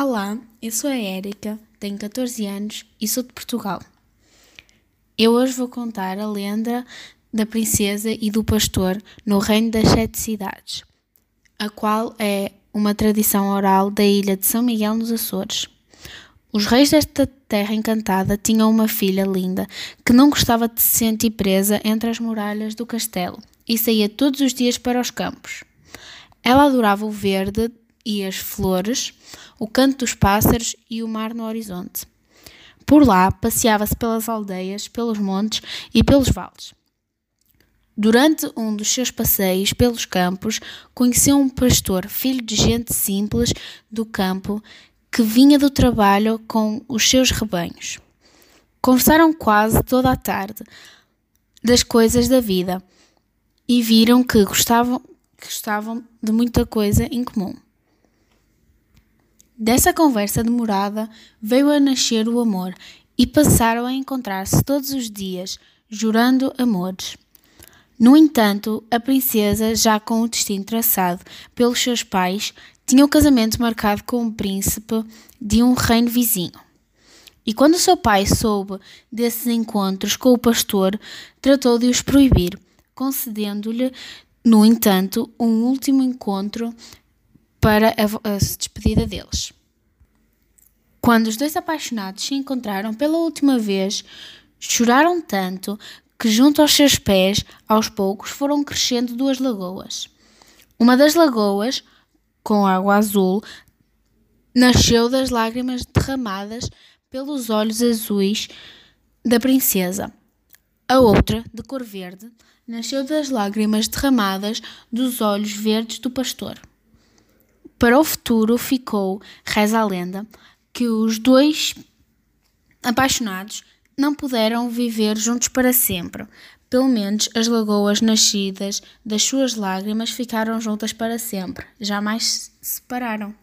Olá, eu sou a Érica, tenho 14 anos e sou de Portugal. Eu hoje vou contar a lenda da princesa e do pastor no Reino das Sete Cidades, a qual é uma tradição oral da ilha de São Miguel nos Açores. Os reis desta terra encantada tinham uma filha linda que não gostava de se sentir presa entre as muralhas do castelo e saía todos os dias para os campos. Ela adorava o verde e as flores, o canto dos pássaros e o mar no horizonte. Por lá passeava-se pelas aldeias, pelos montes e pelos vales. Durante um dos seus passeios pelos campos, conheceu um pastor, filho de gente simples do campo, que vinha do trabalho com os seus rebanhos. Conversaram quase toda a tarde das coisas da vida e viram que gostavam, gostavam de muita coisa em comum. Dessa conversa demorada veio a nascer o amor e passaram a encontrar-se todos os dias, jurando amores. No entanto, a princesa, já com o destino traçado pelos seus pais, tinha o casamento marcado com um príncipe de um reino vizinho. E quando seu pai soube desses encontros com o pastor, tratou de os proibir, concedendo-lhe, no entanto, um último encontro para a, a despedida deles. Quando os dois apaixonados se encontraram pela última vez, choraram tanto que, junto aos seus pés, aos poucos foram crescendo duas lagoas. Uma das lagoas, com água azul, nasceu das lágrimas derramadas pelos olhos azuis da princesa. A outra, de cor verde, nasceu das lágrimas derramadas dos olhos verdes do pastor. Para o futuro ficou, reza a lenda, que os dois apaixonados não puderam viver juntos para sempre. Pelo menos as lagoas nascidas das suas lágrimas ficaram juntas para sempre, jamais se separaram.